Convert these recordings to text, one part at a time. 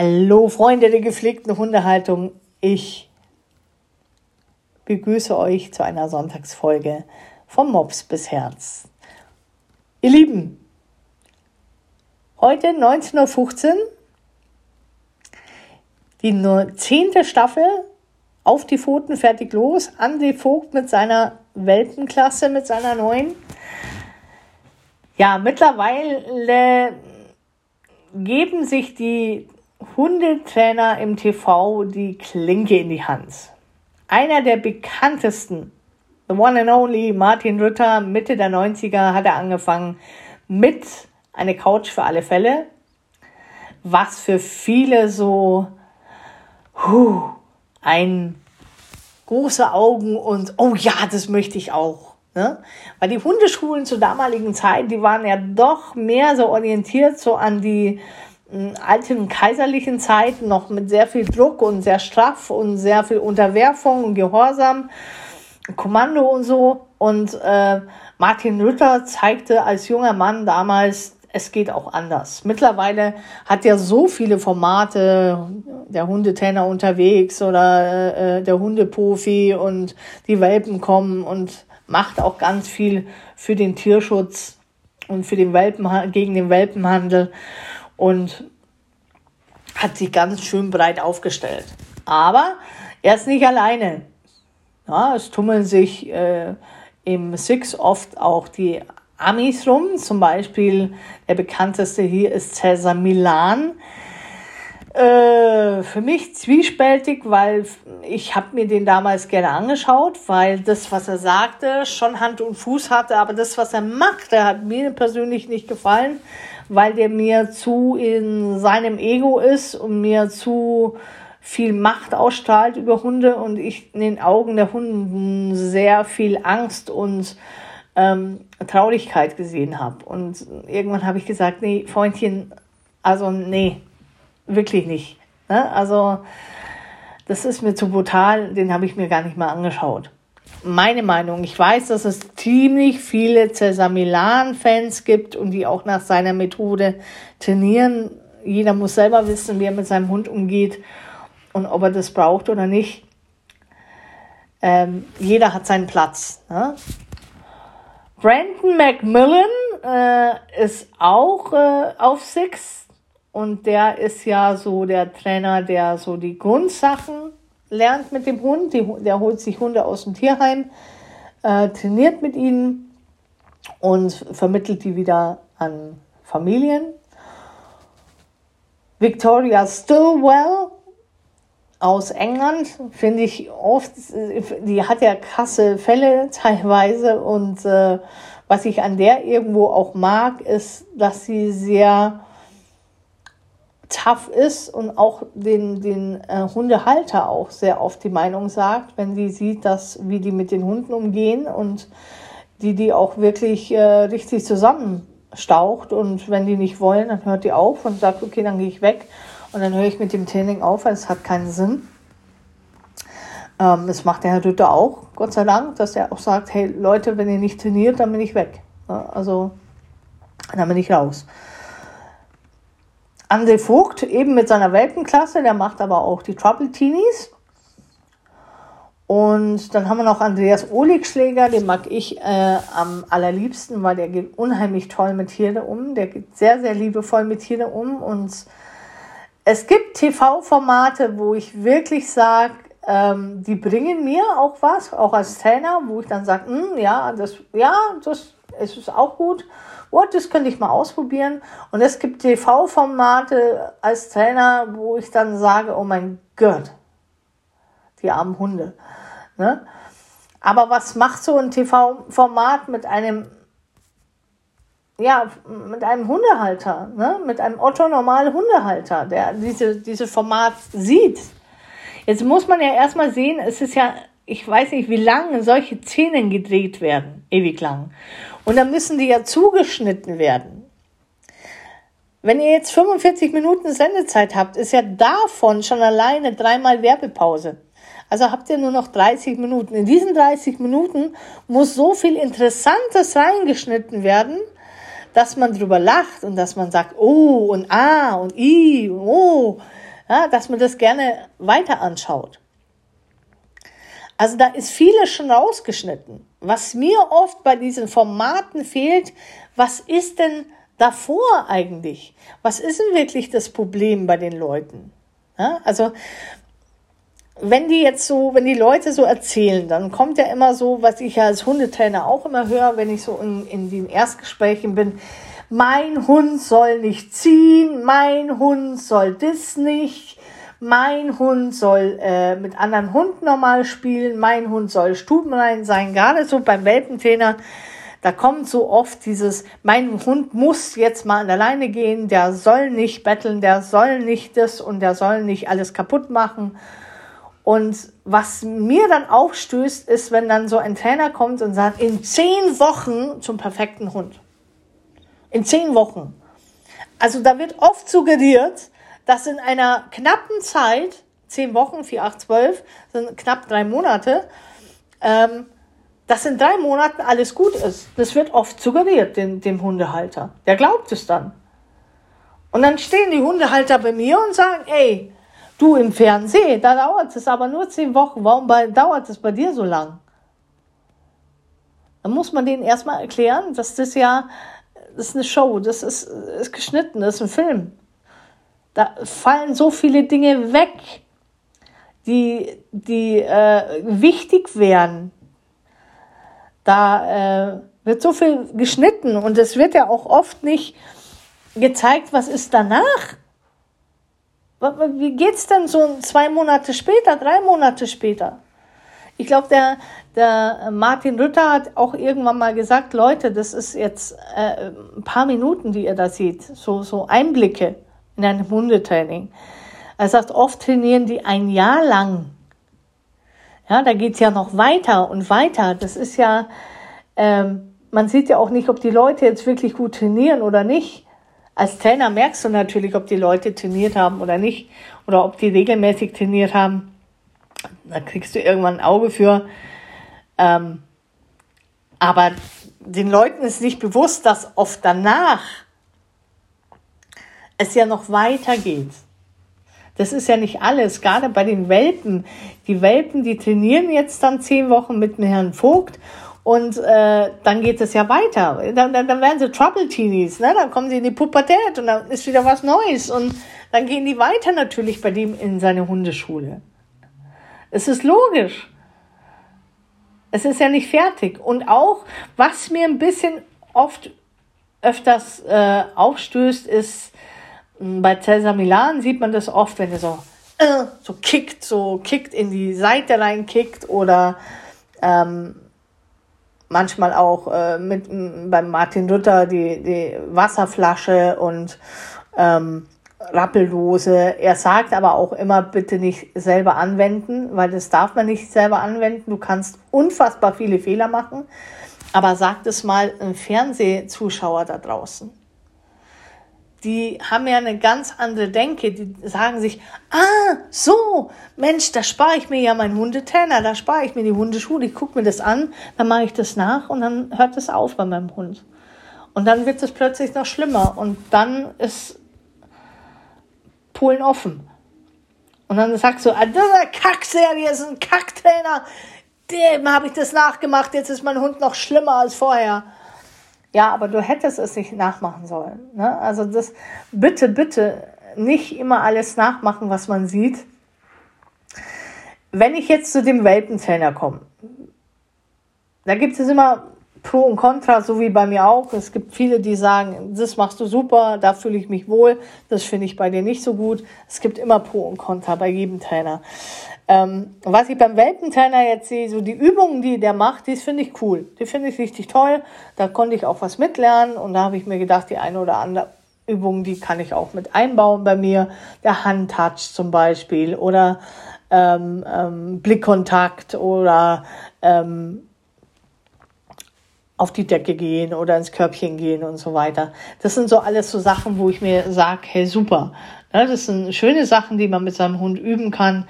Hallo Freunde der gepflegten Hundehaltung. Ich begrüße euch zu einer Sonntagsfolge vom Mops bis Herz. Ihr Lieben, heute 19.15 Uhr, die zehnte Staffel auf die Pfoten fertig los. André Vogt mit seiner Welpenklasse, mit seiner neuen. Ja, mittlerweile geben sich die Hundetrainer im TV die Klinke in die Hand. Einer der bekanntesten, the one and only Martin Rütter, Mitte der 90er hat er angefangen mit eine Couch für alle Fälle, was für viele so huh, ein große Augen und oh ja, das möchte ich auch. Ne? Weil die Hundeschulen zur damaligen Zeit, die waren ja doch mehr so orientiert so an die alten kaiserlichen Zeiten noch mit sehr viel Druck und sehr straff und sehr viel Unterwerfung und Gehorsam, Kommando und so. Und äh, Martin Luther zeigte als junger Mann damals, es geht auch anders. Mittlerweile hat er so viele Formate, der Hundetrainer unterwegs oder äh, der Hundeprofi und die Welpen kommen und macht auch ganz viel für den Tierschutz und für den Welpen, gegen den Welpenhandel und hat sich ganz schön breit aufgestellt. Aber er ist nicht alleine. Ja, es tummeln sich äh, im Six oft auch die Amis rum. Zum Beispiel der bekannteste hier ist Cesar Milan. Äh, für mich zwiespältig, weil ich habe mir den damals gerne angeschaut, weil das, was er sagte, schon Hand und Fuß hatte, aber das, was er machte, hat mir persönlich nicht gefallen, weil der mir zu in seinem Ego ist und mir zu viel Macht ausstrahlt über Hunde und ich in den Augen der Hunden sehr viel Angst und ähm, Traurigkeit gesehen habe. Und irgendwann habe ich gesagt, nee, Freundchen, also nee, wirklich nicht. Ne? Also das ist mir zu brutal, den habe ich mir gar nicht mal angeschaut meine Meinung. Ich weiß, dass es ziemlich viele Cesar Milan-Fans gibt und die auch nach seiner Methode trainieren. Jeder muss selber wissen, wie er mit seinem Hund umgeht und ob er das braucht oder nicht. Ähm, jeder hat seinen Platz. Ne? Brandon McMillan äh, ist auch äh, auf Six und der ist ja so der Trainer, der so die Grundsachen lernt mit dem Hund, der holt sich Hunde aus dem Tierheim, äh, trainiert mit ihnen und vermittelt die wieder an Familien. Victoria Stillwell aus England finde ich oft, die hat ja krasse Fälle teilweise und äh, was ich an der irgendwo auch mag, ist, dass sie sehr tough ist und auch den, den äh, Hundehalter auch sehr oft die Meinung sagt, wenn sie sieht, dass, wie die mit den Hunden umgehen und die die auch wirklich äh, richtig zusammenstaucht und wenn die nicht wollen, dann hört die auf und sagt, okay, dann gehe ich weg und dann höre ich mit dem Training auf, weil es hat keinen Sinn. Ähm, das macht der Herr Rütter auch, Gott sei Dank, dass er auch sagt, hey Leute, wenn ihr nicht trainiert, dann bin ich weg. Ja, also dann bin ich raus. André Vogt, eben mit seiner Welpenklasse, der macht aber auch die Trouble Teenies. Und dann haben wir noch Andreas Oligschläger, den mag ich äh, am allerliebsten, weil der geht unheimlich toll mit Tieren um. Der geht sehr, sehr liebevoll mit Tieren um. Und es gibt TV-Formate, wo ich wirklich sage, ähm, die bringen mir auch was, auch als Trainer, wo ich dann sage, hm, ja, das, ja, das ist auch gut oh, das könnte ich mal ausprobieren. Und es gibt TV-Formate als Trainer, wo ich dann sage, oh mein Gott, die armen Hunde. Ne? Aber was macht so ein TV-Format mit einem, ja, mit einem Hundehalter, ne? mit einem Otto-normalen Hundehalter, der diese, dieses Format sieht? Jetzt muss man ja erstmal sehen, es ist ja, ich weiß nicht, wie lange solche Szenen gedreht werden, ewig lang. Und dann müssen die ja zugeschnitten werden. Wenn ihr jetzt 45 Minuten Sendezeit habt, ist ja davon schon alleine dreimal Werbepause. Also habt ihr nur noch 30 Minuten. In diesen 30 Minuten muss so viel Interessantes reingeschnitten werden, dass man drüber lacht und dass man sagt, oh und ah und i, oh. ja, dass man das gerne weiter anschaut. Also da ist vieles schon rausgeschnitten. Was mir oft bei diesen Formaten fehlt, was ist denn davor eigentlich? Was ist denn wirklich das Problem bei den Leuten? Ja, also wenn die jetzt so, wenn die Leute so erzählen, dann kommt ja immer so, was ich ja als Hundetrainer auch immer höre, wenn ich so in, in den Erstgesprächen bin, mein Hund soll nicht ziehen, mein Hund soll das nicht, mein Hund soll äh, mit anderen Hunden normal spielen, mein Hund soll stubenrein sein, gerade so beim Welpentrainer, da kommt so oft dieses, mein Hund muss jetzt mal an der Leine gehen, der soll nicht betteln, der soll nicht das und der soll nicht alles kaputt machen. Und was mir dann aufstößt, ist, wenn dann so ein Trainer kommt und sagt, in zehn Wochen zum perfekten Hund. In zehn Wochen. Also da wird oft suggeriert, dass in einer knappen Zeit, zehn Wochen, vier, acht, zwölf, sind knapp drei Monate, ähm, dass in drei Monaten alles gut ist. Das wird oft suggeriert dem, dem Hundehalter. Der glaubt es dann. Und dann stehen die Hundehalter bei mir und sagen, ey, du im Fernsehen, da dauert es aber nur zehn Wochen. Warum bei, dauert es bei dir so lang? Dann muss man denen erstmal erklären, dass das ja, das ist eine Show, das ist, ist geschnitten, das ist ein Film. Da fallen so viele Dinge weg, die, die äh, wichtig wären. Da äh, wird so viel geschnitten und es wird ja auch oft nicht gezeigt, was ist danach. Wie geht's denn so zwei Monate später, drei Monate später? Ich glaube, der, der Martin Rütter hat auch irgendwann mal gesagt, Leute, das ist jetzt äh, ein paar Minuten, die ihr da seht, so, so Einblicke in einem Hundetraining. Er sagt, oft trainieren die ein Jahr lang. Ja, da geht's ja noch weiter und weiter. Das ist ja, ähm, man sieht ja auch nicht, ob die Leute jetzt wirklich gut trainieren oder nicht. Als Trainer merkst du natürlich, ob die Leute trainiert haben oder nicht. Oder ob die regelmäßig trainiert haben. Da kriegst du irgendwann ein Auge für. Ähm, aber den Leuten ist nicht bewusst, dass oft danach es ja noch weitergeht. Das ist ja nicht alles, gerade bei den Welpen. Die Welpen, die trainieren jetzt dann zehn Wochen mit dem Herrn Vogt und äh, dann geht es ja weiter. Dann, dann, dann werden sie Trouble-Teenies, ne? dann kommen sie in die Pubertät und dann ist wieder was Neues und dann gehen die weiter natürlich bei dem in seine Hundeschule. Es ist logisch. Es ist ja nicht fertig. Und auch, was mir ein bisschen oft öfters äh, aufstößt, ist, bei Cesar Milan sieht man das oft, wenn er so, äh, so kickt, so kickt in die Seite rein kickt oder ähm, manchmal auch äh, mit beim Martin Luther die, die Wasserflasche und ähm, Rappeldose. Er sagt aber auch immer, bitte nicht selber anwenden, weil das darf man nicht selber anwenden. Du kannst unfassbar viele Fehler machen. Aber sagt es mal einem Fernsehzuschauer da draußen die haben ja eine ganz andere Denke. Die sagen sich, ah, so, Mensch, da spare ich mir ja meinen Hundetrainer, da spare ich mir die Hundeschule, ich gucke mir das an, dann mache ich das nach und dann hört es auf bei meinem Hund. Und dann wird es plötzlich noch schlimmer und dann ist Polen offen. Und dann sagst du, ah, das ist eine Kackserie, das ist ein Kacktrainer, dem habe ich das nachgemacht, jetzt ist mein Hund noch schlimmer als vorher. Ja, aber du hättest es nicht nachmachen sollen. Ne? Also das bitte, bitte nicht immer alles nachmachen, was man sieht. Wenn ich jetzt zu dem Welpentrainer komme, da gibt es immer Pro und Contra, so wie bei mir auch. Es gibt viele, die sagen, das machst du super, da fühle ich mich wohl, das finde ich bei dir nicht so gut. Es gibt immer Pro und Contra bei jedem Trainer. Ähm, was ich beim Welpentrainer jetzt sehe, so die Übungen, die der macht, die finde ich cool. Die finde ich richtig toll. Da konnte ich auch was mitlernen und da habe ich mir gedacht, die eine oder andere Übung, die kann ich auch mit einbauen bei mir. Der Handtouch zum Beispiel oder ähm, ähm, Blickkontakt oder ähm, auf die Decke gehen oder ins Körbchen gehen und so weiter. Das sind so alles so Sachen, wo ich mir sage, hey super. das sind schöne Sachen, die man mit seinem Hund üben kann.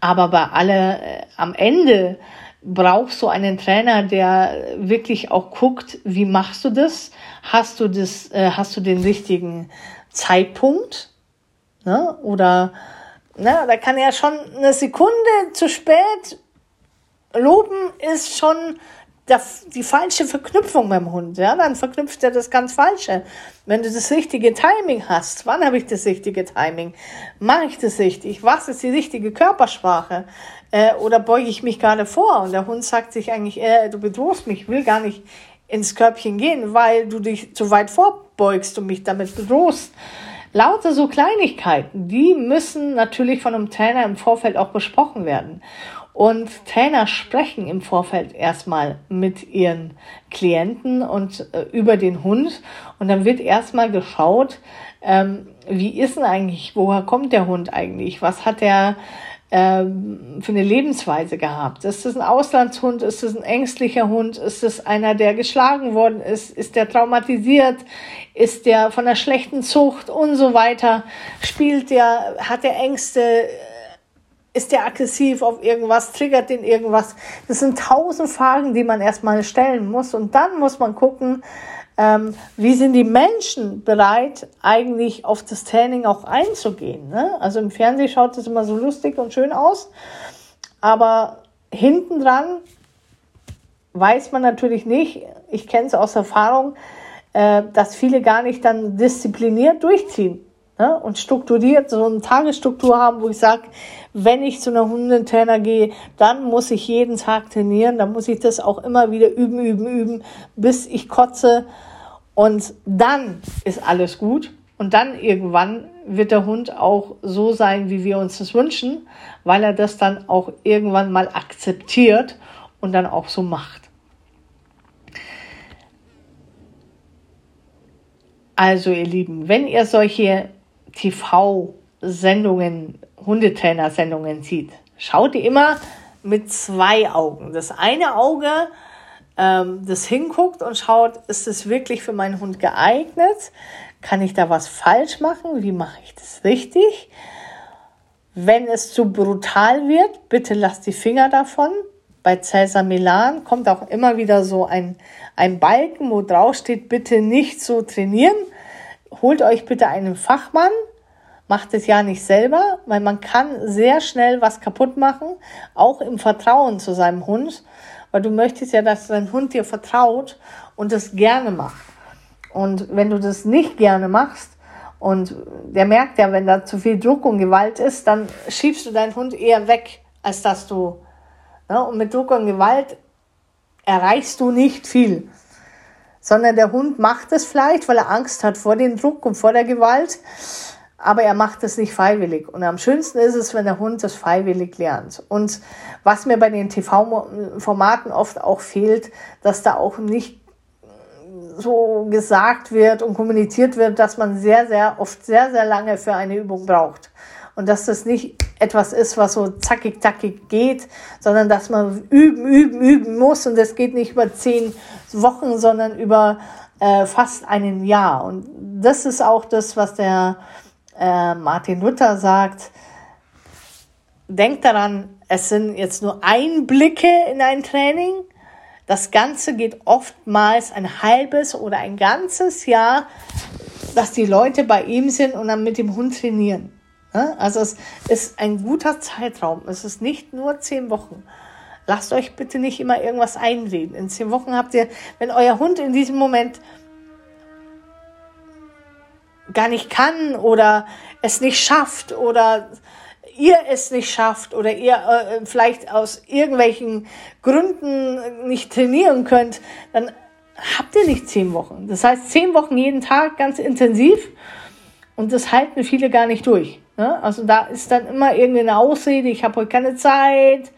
Aber bei alle, äh, am Ende brauchst du einen Trainer, der wirklich auch guckt, wie machst du das? Hast du das, äh, hast du den richtigen Zeitpunkt? Ne? Oder Ne, da kann er schon eine Sekunde zu spät loben, ist schon die falsche Verknüpfung beim Hund. Ja, dann verknüpft er das ganz Falsche. Wenn du das richtige Timing hast, wann habe ich das richtige Timing? Mache ich das richtig? Was ist die richtige Körpersprache? Äh, oder beuge ich mich gerade vor? Und der Hund sagt sich eigentlich, äh, du bedrohst mich, will gar nicht ins Körbchen gehen, weil du dich zu weit vorbeugst und mich damit bedrohst. Lauter so Kleinigkeiten, die müssen natürlich von einem Trainer im Vorfeld auch besprochen werden. Und Trainer sprechen im Vorfeld erstmal mit ihren Klienten und äh, über den Hund. Und dann wird erstmal geschaut, ähm, wie ist denn eigentlich, woher kommt der Hund eigentlich? Was hat er ähm, für eine Lebensweise gehabt? Ist es ein Auslandshund? Ist es ein ängstlicher Hund? Ist es einer, der geschlagen worden ist? Ist der traumatisiert? Ist der von einer schlechten Zucht und so weiter? Spielt der, hat der Ängste? Ist der aggressiv auf irgendwas? Triggert den irgendwas? Das sind tausend Fragen, die man erstmal stellen muss. Und dann muss man gucken, ähm, wie sind die Menschen bereit, eigentlich auf das Training auch einzugehen. Ne? Also im Fernsehen schaut es immer so lustig und schön aus, aber hinten dran weiß man natürlich nicht, ich kenne es aus Erfahrung, äh, dass viele gar nicht dann diszipliniert durchziehen ne? und strukturiert so eine Tagesstruktur haben, wo ich sage, wenn ich zu einer Hundetrainer gehe, dann muss ich jeden Tag trainieren, dann muss ich das auch immer wieder üben, üben, üben, bis ich kotze und dann ist alles gut. Und dann irgendwann wird der Hund auch so sein, wie wir uns das wünschen, weil er das dann auch irgendwann mal akzeptiert und dann auch so macht. Also ihr Lieben, wenn ihr solche TV-Sendungen, Hundetrainer-Sendungen sieht, schaut ihr immer mit zwei Augen. Das eine Auge ähm, das hinguckt und schaut, ist es wirklich für meinen Hund geeignet? Kann ich da was falsch machen? Wie mache ich das richtig? Wenn es zu brutal wird, bitte lasst die Finger davon. Bei Cäsar Milan kommt auch immer wieder so ein, ein Balken, wo drauf steht, bitte nicht so trainieren. Holt euch bitte einen Fachmann, macht es ja nicht selber, weil man kann sehr schnell was kaputt machen, auch im Vertrauen zu seinem Hund weil du möchtest ja, dass dein Hund dir vertraut und das gerne macht. Und wenn du das nicht gerne machst, und der merkt ja, wenn da zu viel Druck und Gewalt ist, dann schiebst du deinen Hund eher weg, als dass du, ne? und mit Druck und Gewalt erreichst du nicht viel. Sondern der Hund macht es vielleicht, weil er Angst hat vor dem Druck und vor der Gewalt aber er macht es nicht freiwillig. Und am schönsten ist es, wenn der Hund das freiwillig lernt. Und was mir bei den TV-Formaten oft auch fehlt, dass da auch nicht so gesagt wird und kommuniziert wird, dass man sehr, sehr oft sehr, sehr lange für eine Übung braucht. Und dass das nicht etwas ist, was so zackig, zackig geht, sondern dass man üben, üben, üben muss. Und das geht nicht über zehn Wochen, sondern über äh, fast ein Jahr. Und das ist auch das, was der äh, Martin Luther sagt, denkt daran, es sind jetzt nur Einblicke in ein Training. Das Ganze geht oftmals ein halbes oder ein ganzes Jahr, dass die Leute bei ihm sind und dann mit dem Hund trainieren. Also es ist ein guter Zeitraum. Es ist nicht nur zehn Wochen. Lasst euch bitte nicht immer irgendwas einreden. In zehn Wochen habt ihr, wenn euer Hund in diesem Moment gar nicht kann oder es nicht schafft oder ihr es nicht schafft oder ihr äh, vielleicht aus irgendwelchen Gründen nicht trainieren könnt, dann habt ihr nicht zehn Wochen. Das heißt, zehn Wochen jeden Tag ganz intensiv und das halten viele gar nicht durch. Ne? Also da ist dann immer irgendeine Ausrede, ich habe heute keine Zeit,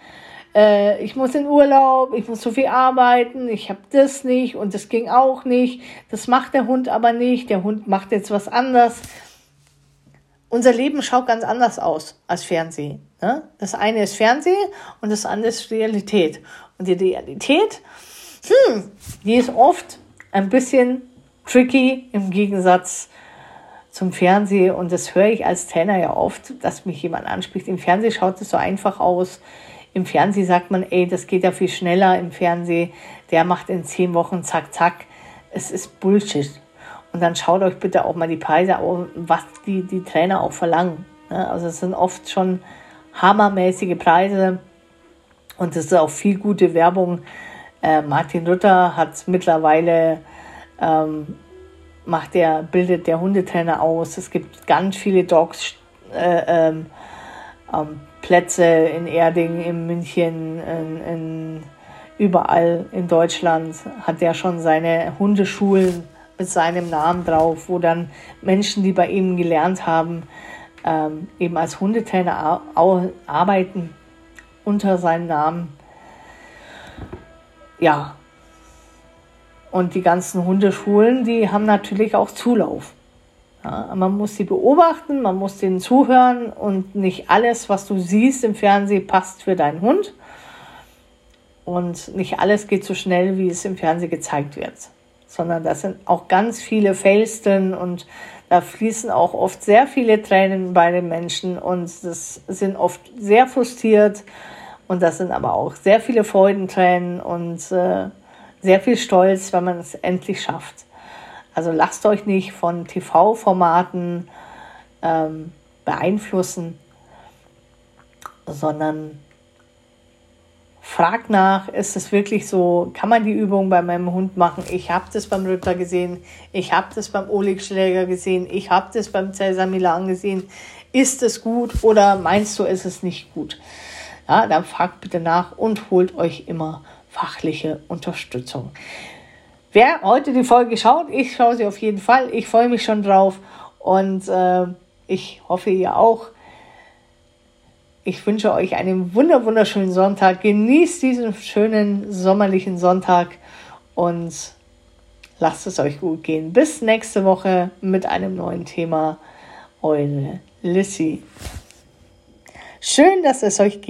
äh, ich muss in Urlaub, ich muss so viel arbeiten, ich habe das nicht und das ging auch nicht. Das macht der Hund aber nicht. Der Hund macht jetzt was anderes. Unser Leben schaut ganz anders aus als Fernsehen. Ne? Das eine ist Fernsehen und das andere ist Realität. Und die Realität, hm, die ist oft ein bisschen tricky im Gegensatz zum Fernsehen. Und das höre ich als Trainer ja oft, dass mich jemand anspricht. Im Fernsehen schaut es so einfach aus. Im Fernsehen sagt man, ey, das geht ja viel schneller im Fernsehen. Der macht in zehn Wochen zack, zack. Es ist Bullshit. Und dann schaut euch bitte auch mal die Preise an, was die, die Trainer auch verlangen. Also es sind oft schon hammermäßige Preise und es ist auch viel gute Werbung. Äh, Martin Luther hat mittlerweile ähm, macht der, bildet der Hundetrainer aus. Es gibt ganz viele Dogs äh, ähm, ähm, Plätze in Erding, in München, in, in, überall in Deutschland hat er schon seine Hundeschulen mit seinem Namen drauf, wo dann Menschen, die bei ihm gelernt haben, ähm, eben als Hundetrainer arbeiten unter seinem Namen. Ja, und die ganzen Hundeschulen, die haben natürlich auch Zulauf. Ja, man muss sie beobachten, man muss denen zuhören und nicht alles, was du siehst im Fernsehen, passt für deinen Hund. Und nicht alles geht so schnell, wie es im Fernsehen gezeigt wird. Sondern da sind auch ganz viele Fails drin und da fließen auch oft sehr viele Tränen bei den Menschen und das sind oft sehr frustriert und das sind aber auch sehr viele Freudentränen und äh, sehr viel Stolz, wenn man es endlich schafft. Also lasst euch nicht von TV-Formaten ähm, beeinflussen, sondern fragt nach, ist es wirklich so, kann man die Übung bei meinem Hund machen? Ich habe das beim Ritter gesehen, ich habe das beim Oleg Schläger gesehen, ich habe das beim Cesar Milan gesehen. Ist es gut oder meinst du, ist es nicht gut? Ja, dann fragt bitte nach und holt euch immer fachliche Unterstützung. Wer heute die Folge schaut, ich schaue sie auf jeden Fall. Ich freue mich schon drauf und äh, ich hoffe ihr auch. Ich wünsche euch einen wunder wunderschönen Sonntag. Genießt diesen schönen sommerlichen Sonntag und lasst es euch gut gehen. Bis nächste Woche mit einem neuen Thema. Eure Lissy. Schön, dass es euch gibt.